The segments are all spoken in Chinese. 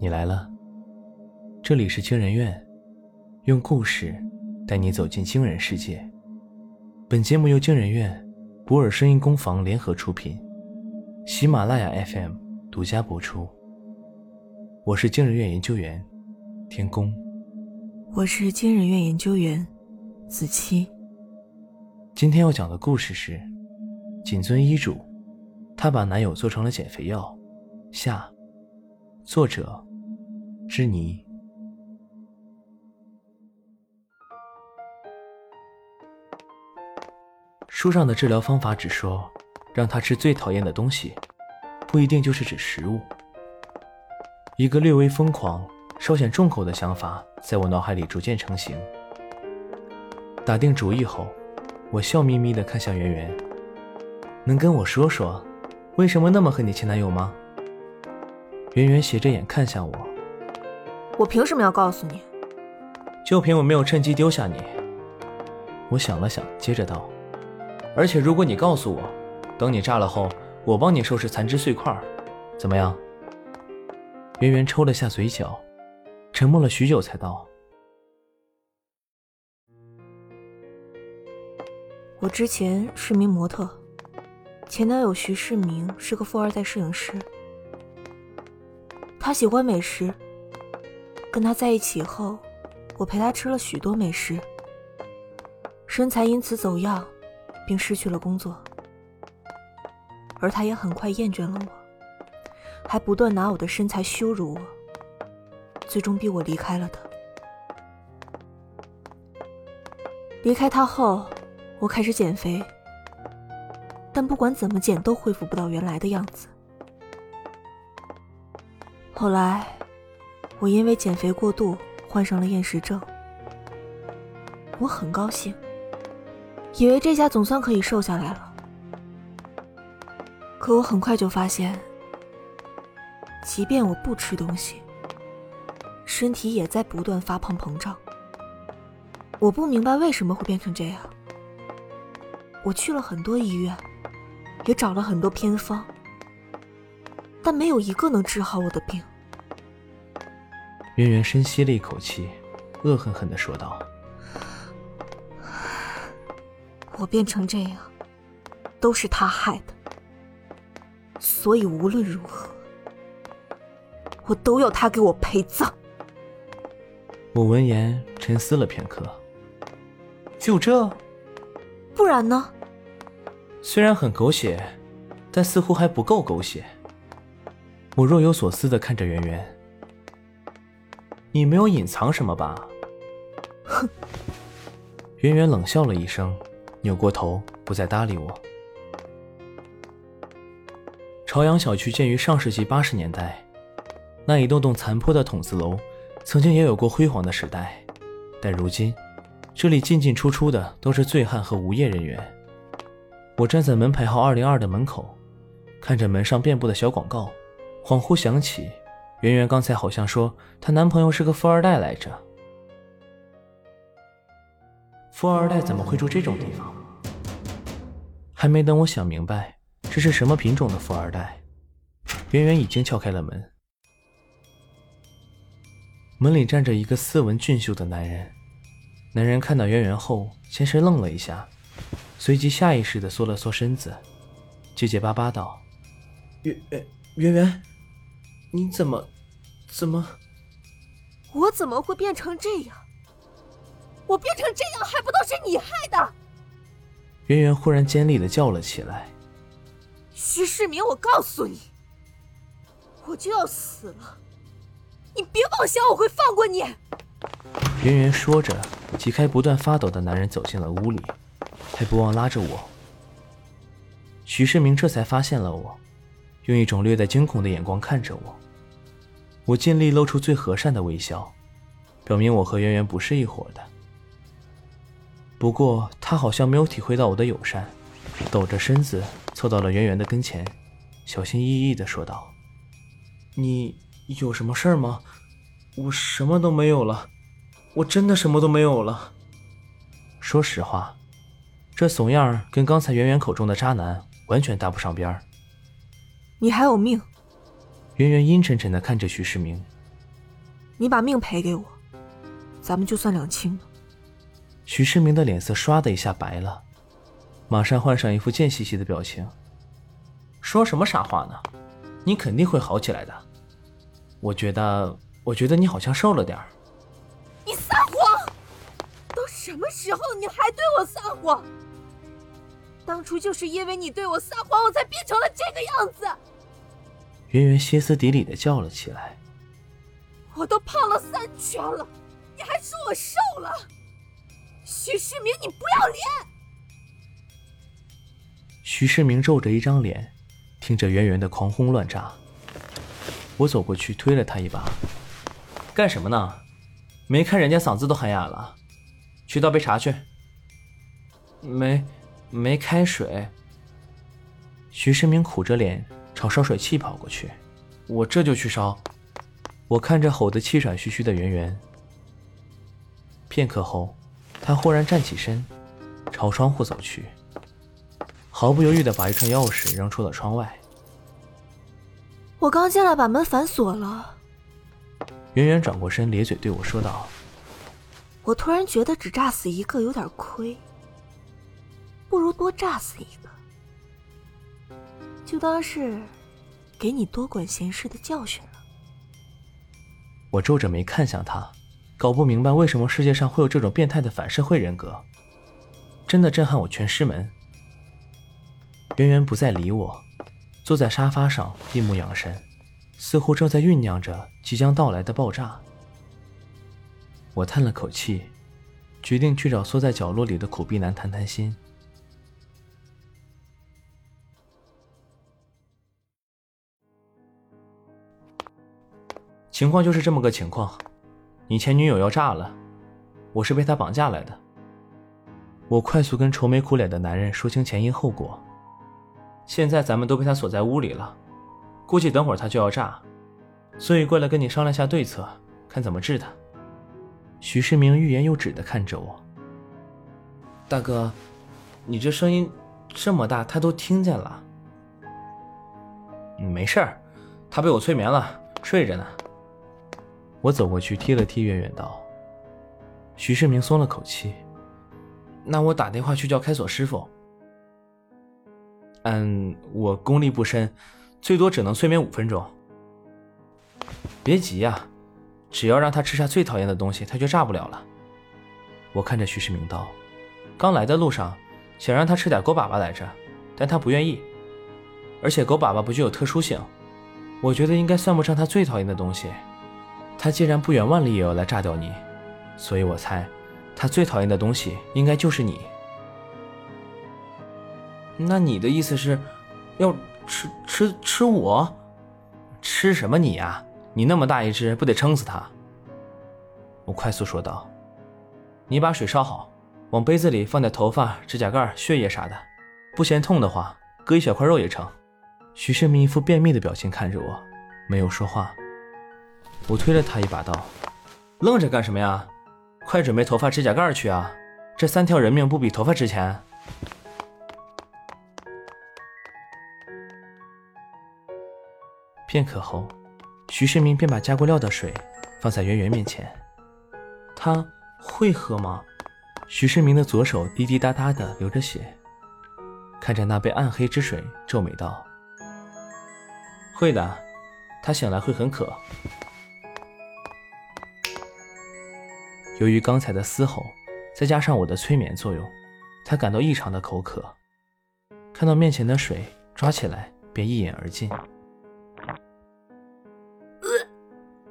你来了，这里是惊人院，用故事带你走进惊人世界。本节目由惊人院、博尔声音工坊联合出品，喜马拉雅 FM 独家播出。我是惊人院研究员天宫，我是惊人院研究员子期。今天要讲的故事是谨遵医嘱，她把男友做成了减肥药。下，作者，知妮。书上的治疗方法只说，让他吃最讨厌的东西，不一定就是指食物。一个略微疯狂、稍显重口的想法在我脑海里逐渐成型。打定主意后，我笑眯眯地看向圆圆：“能跟我说说，为什么那么恨你前男友吗？”圆圆斜着眼看向我，我凭什么要告诉你？就凭我没有趁机丢下你。我想了想，接着道：“而且如果你告诉我，等你炸了后，我帮你收拾残肢碎块，怎么样？”圆圆抽了下嘴角，沉默了许久，才道：“我之前是名模特，前男友徐世明是个富二代摄影师。”他喜欢美食，跟他在一起后，我陪他吃了许多美食，身材因此走样，并失去了工作。而他也很快厌倦了我，还不断拿我的身材羞辱我，最终逼我离开了他。离开他后，我开始减肥，但不管怎么减，都恢复不到原来的样子。后来，我因为减肥过度患上了厌食症。我很高兴，以为这下总算可以瘦下来了。可我很快就发现，即便我不吃东西，身体也在不断发胖膨胀。我不明白为什么会变成这样。我去了很多医院，也找了很多偏方。但没有一个能治好我的病。圆圆深吸了一口气，恶狠狠的说道：“我变成这样，都是他害的。所以无论如何，我都要他给我陪葬。”我闻言沉思了片刻，就这？不然呢？虽然很狗血，但似乎还不够狗血。我若有所思的看着圆圆，你没有隐藏什么吧？哼！圆圆冷笑了一声，扭过头，不再搭理我。朝阳小区建于上世纪八十年代，那一栋栋残破的筒子楼，曾经也有过辉煌的时代，但如今，这里进进出出的都是醉汉和无业人员。我站在门牌号二零二的门口，看着门上遍布的小广告。恍惚想起，圆圆刚才好像说她男朋友是个富二代来着。富二代怎么会住这种地方？还没等我想明白这是什么品种的富二代，圆圆已经敲开了门。门里站着一个斯文俊秀的男人。男人看到圆圆后，先是愣了一下，随即下意识的缩了缩身子，结结巴巴道：“圆圆圆圆。”你怎么，怎么？我怎么会变成这样？我变成这样还不都是你害的？圆圆忽然尖利的叫了起来：“徐世明，我告诉你，我就要死了，你别妄想我会放过你！”圆圆说着，挤开不断发抖的男人，走进了屋里，还不忘拉着我。徐世明这才发现了我。用一种略带惊恐的眼光看着我，我尽力露出最和善的微笑，表明我和圆圆不是一伙的。不过他好像没有体会到我的友善，抖着身子凑到了圆圆的跟前，小心翼翼地说道：“你有什么事儿吗？我什么都没有了，我真的什么都没有了。说实话，这怂样跟刚才圆圆口中的渣男完全搭不上边儿。”你还有命！圆圆阴沉沉的看着徐世明，你把命赔给我，咱们就算两清了。徐世明的脸色唰的一下白了，马上换上一副贱兮兮的表情。说什么傻话呢？你肯定会好起来的。我觉得，我觉得你好像瘦了点儿。你撒谎！都什么时候了，你还对我撒谎？当初就是因为你对我撒谎，我才变成了这个样子。圆圆歇斯底里的叫了起来。我都胖了三圈了，你还说我瘦了？徐世明，你不要脸！徐世明皱着一张脸，听着圆圆的狂轰乱炸。我走过去推了他一把：“干什么呢？没看人家嗓子都喊哑了，去倒杯茶去。”没，没开水。徐世明苦着脸朝烧水器跑过去：“我这就去烧。”我看着吼得气喘吁吁的圆圆，片刻后，他忽然站起身，朝窗户走去，毫不犹豫地把一串钥匙扔出了窗外。我刚进来，把门反锁了。圆圆转过身，咧嘴对我说道：“我突然觉得只炸死一个有点亏，不如多炸死一个，就当是给你多管闲事的教训了。”我皱着眉看向他，搞不明白为什么世界上会有这种变态的反社会人格，真的震撼我全师门。圆圆不再理我，坐在沙发上闭目养神，似乎正在酝酿着即将到来的爆炸。我叹了口气，决定去找缩在角落里的苦逼男谈谈心。情况就是这么个情况，你前女友要炸了，我是被她绑架来的。我快速跟愁眉苦脸的男人说清前因后果。现在咱们都被他锁在屋里了，估计等会儿他就要炸，所以过来跟你商量下对策，看怎么治他。徐世明欲言又止的看着我，大哥，你这声音这么大，他都听见了。没事儿，他被我催眠了，睡着呢。我走过去踢了踢圆圆，道：“徐世明松了口气，那我打电话去叫开锁师傅。嗯，我功力不深，最多只能催眠五分钟。别急呀，只要让他吃下最讨厌的东西，他就炸不了了。”我看着徐世明道：“刚来的路上想让他吃点狗粑粑来着，但他不愿意，而且狗粑粑不具有特殊性，我觉得应该算不上他最讨厌的东西。”他既然不远万里也要来炸掉你，所以我猜，他最讨厌的东西应该就是你。那你的意思是，要吃吃吃我？吃什么你呀？你那么大一只，不得撑死他？我快速说道：“你把水烧好，往杯子里放点头发、指甲盖、血液啥的，不嫌痛的话，割一小块肉也成。”徐世明一副便秘的表情看着我，没有说话。我推了他一把，道：“愣着干什么呀？快准备头发、指甲盖去啊！这三条人命不比头发值钱？”片刻后，徐世明便把加过料的水放在圆圆面前。他会喝吗？徐世明的左手滴滴答答的流着血，看着那杯暗黑之水，皱眉道：“会的，他醒来会很渴。”由于刚才的嘶吼，再加上我的催眠作用，他感到异常的口渴。看到面前的水，抓起来便一饮而尽。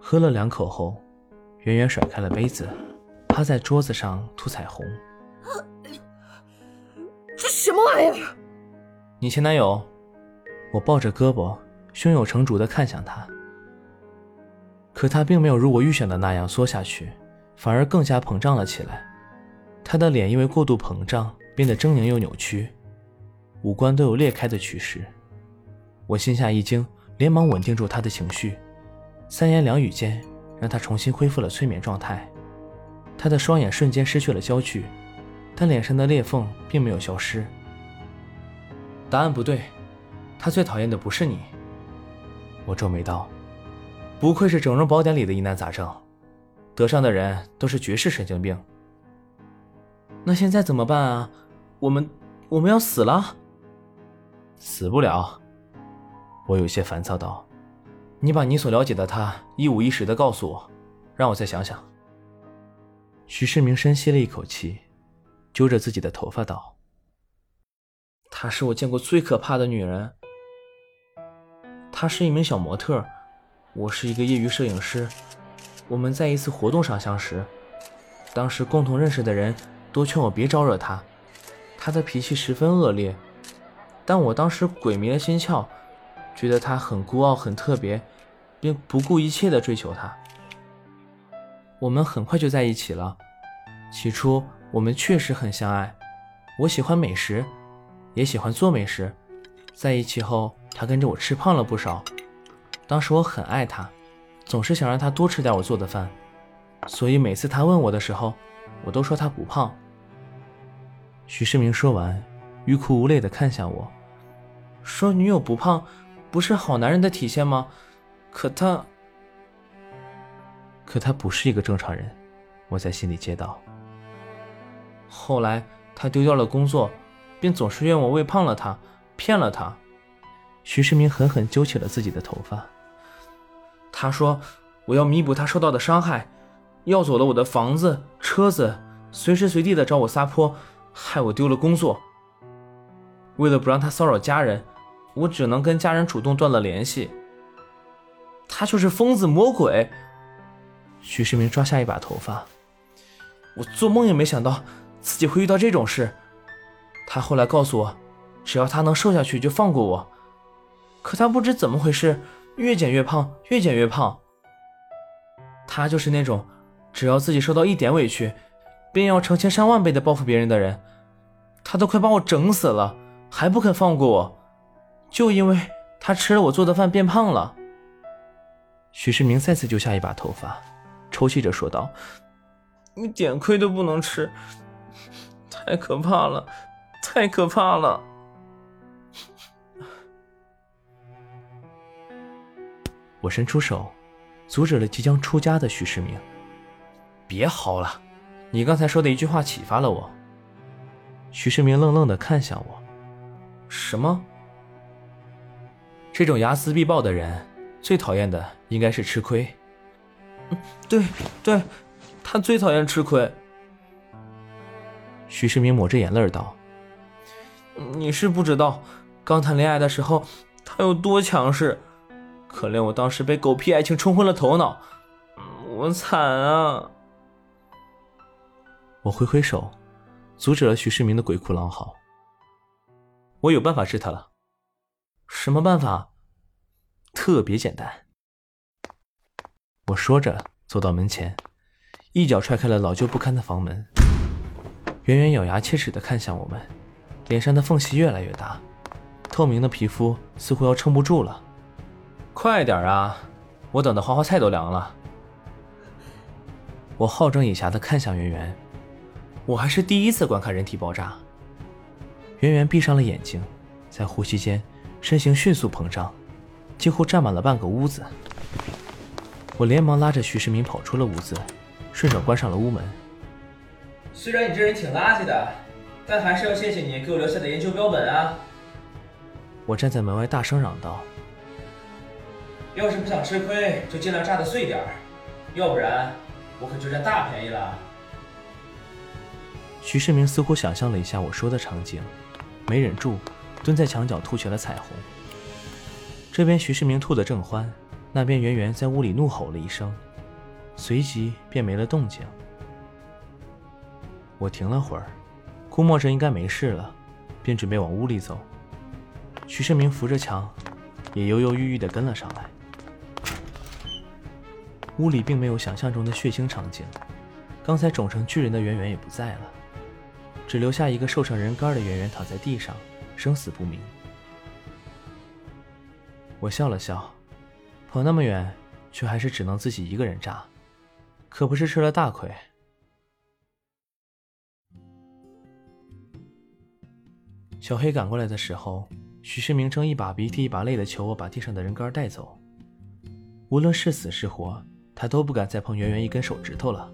喝了两口后，远远甩开了杯子，趴在桌子上吐彩虹。这什么玩意儿？你前男友？我抱着胳膊，胸有成竹地看向他。可他并没有如我预想的那样缩下去。反而更加膨胀了起来，他的脸因为过度膨胀变得狰狞又扭曲，五官都有裂开的趋势。我心下一惊，连忙稳定住他的情绪，三言两语间让他重新恢复了催眠状态。他的双眼瞬间失去了焦距，但脸上的裂缝并没有消失。答案不对，他最讨厌的不是你。我皱眉道：“不愧是整容宝典里的疑难杂症。”得上的人都是绝世神经病。那现在怎么办啊？我们我们要死了？死不了。我有些烦躁道：“你把你所了解的他一五一十的告诉我，让我再想想。”徐世明深吸了一口气，揪着自己的头发道：“她是我见过最可怕的女人。她是一名小模特，我是一个业余摄影师。我们在一次活动上相识，当时共同认识的人都劝我别招惹她，她的脾气十分恶劣。但我当时鬼迷了心窍，觉得她很孤傲、很特别，并不顾一切的追求她。”我们很快就在一起了。起初我们确实很相爱，我喜欢美食，也喜欢做美食。在一起后，他跟着我吃胖了不少。当时我很爱他，总是想让他多吃点我做的饭，所以每次他问我的时候，我都说他不胖。徐世明说完，欲哭无泪地看向我，说：“女友不胖，不是好男人的体现吗？可他……”可他不是一个正常人，我在心里接道。后来他丢掉了工作，便总是怨我喂胖了他，骗了他。徐世明狠狠揪起了自己的头发。他说：“我要弥补他受到的伤害，要走了我的房子、车子，随时随地的找我撒泼，害我丢了工作。为了不让他骚扰家人，我只能跟家人主动断了联系。他就是疯子魔鬼。”徐世明抓下一把头发，我做梦也没想到自己会遇到这种事。他后来告诉我，只要他能瘦下去就放过我。可他不知怎么回事，越减越胖，越减越胖。他就是那种只要自己受到一点委屈，便要成千上万倍的报复别人的人。他都快把我整死了，还不肯放过我，就因为他吃了我做的饭变胖了。徐世明再次揪下一把头发。抽泣着说道：“一点亏都不能吃，太可怕了，太可怕了！”我伸出手，阻止了即将出家的徐世明。“别嚎了，你刚才说的一句话启发了我。”徐世明愣愣的看向我：“什么？这种睚眦必报的人，最讨厌的应该是吃亏。”对对，他最讨厌吃亏。徐世明抹着眼泪道：“你是不知道，刚谈恋爱的时候他有多强势，可怜我当时被狗屁爱情冲昏了头脑，我惨啊！”我挥挥手，阻止了徐世明的鬼哭狼嚎。我有办法治他了。什么办法？特别简单。我说着，走到门前，一脚踹开了老旧不堪的房门。圆圆咬牙切齿的看向我们，脸上的缝隙越来越大，透明的皮肤似乎要撑不住了。快点啊！我等的花花菜都凉了。我好整以暇的看向圆圆，我还是第一次观看人体爆炸。圆圆闭上了眼睛，在呼吸间，身形迅速膨胀，几乎占满了半个屋子。我连忙拉着徐世民跑出了屋子，顺手关上了屋门。虽然你这人挺垃圾的，但还是要谢谢你给我留下的研究标本啊！我站在门外大声嚷道：“要是不想吃亏，就尽量炸的碎点儿要不然我可就占大便宜了。”徐世明似乎想象了一下我说的场景，没忍住，蹲在墙角吐起了彩虹。这边徐世明吐得正欢。那边圆圆在屋里怒吼了一声，随即便没了动静。我停了会儿，估摸着应该没事了，便准备往屋里走。徐世明扶着墙，也犹犹豫豫地跟了上来。屋里并没有想象中的血腥场景，刚才肿成巨人的圆圆也不在了，只留下一个瘦成人干的圆圆躺在地上，生死不明。我笑了笑。跑那么远，却还是只能自己一个人炸，可不是吃了大亏。小黑赶过来的时候，许世明正一把鼻涕一把泪的求我把地上的人干带走。无论是死是活，他都不敢再碰圆圆一根手指头了。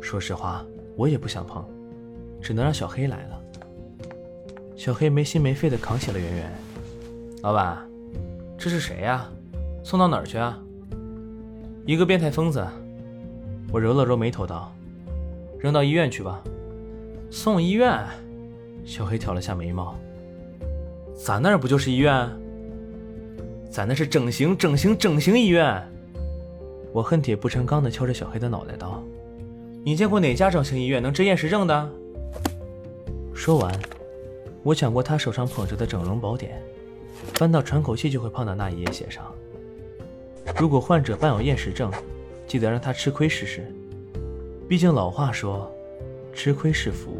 说实话，我也不想碰，只能让小黑来了。小黑没心没肺的扛起了圆圆。老板，这是谁呀？送到哪儿去啊？一个变态疯子。我揉了揉眉头道：“扔到医院去吧。”送医院？小黑挑了下眉毛。咱那儿不就是医院？咱那是整形整形整形医院。我恨铁不成钢的敲着小黑的脑袋道：“你见过哪家整形医院能治厌食症的？”说完，我抢过他手上捧着的整容宝典，翻到喘口气就会胖的那一页，写上：“如果患者伴有厌食症，记得让他吃亏试试。毕竟老话说，吃亏是福。”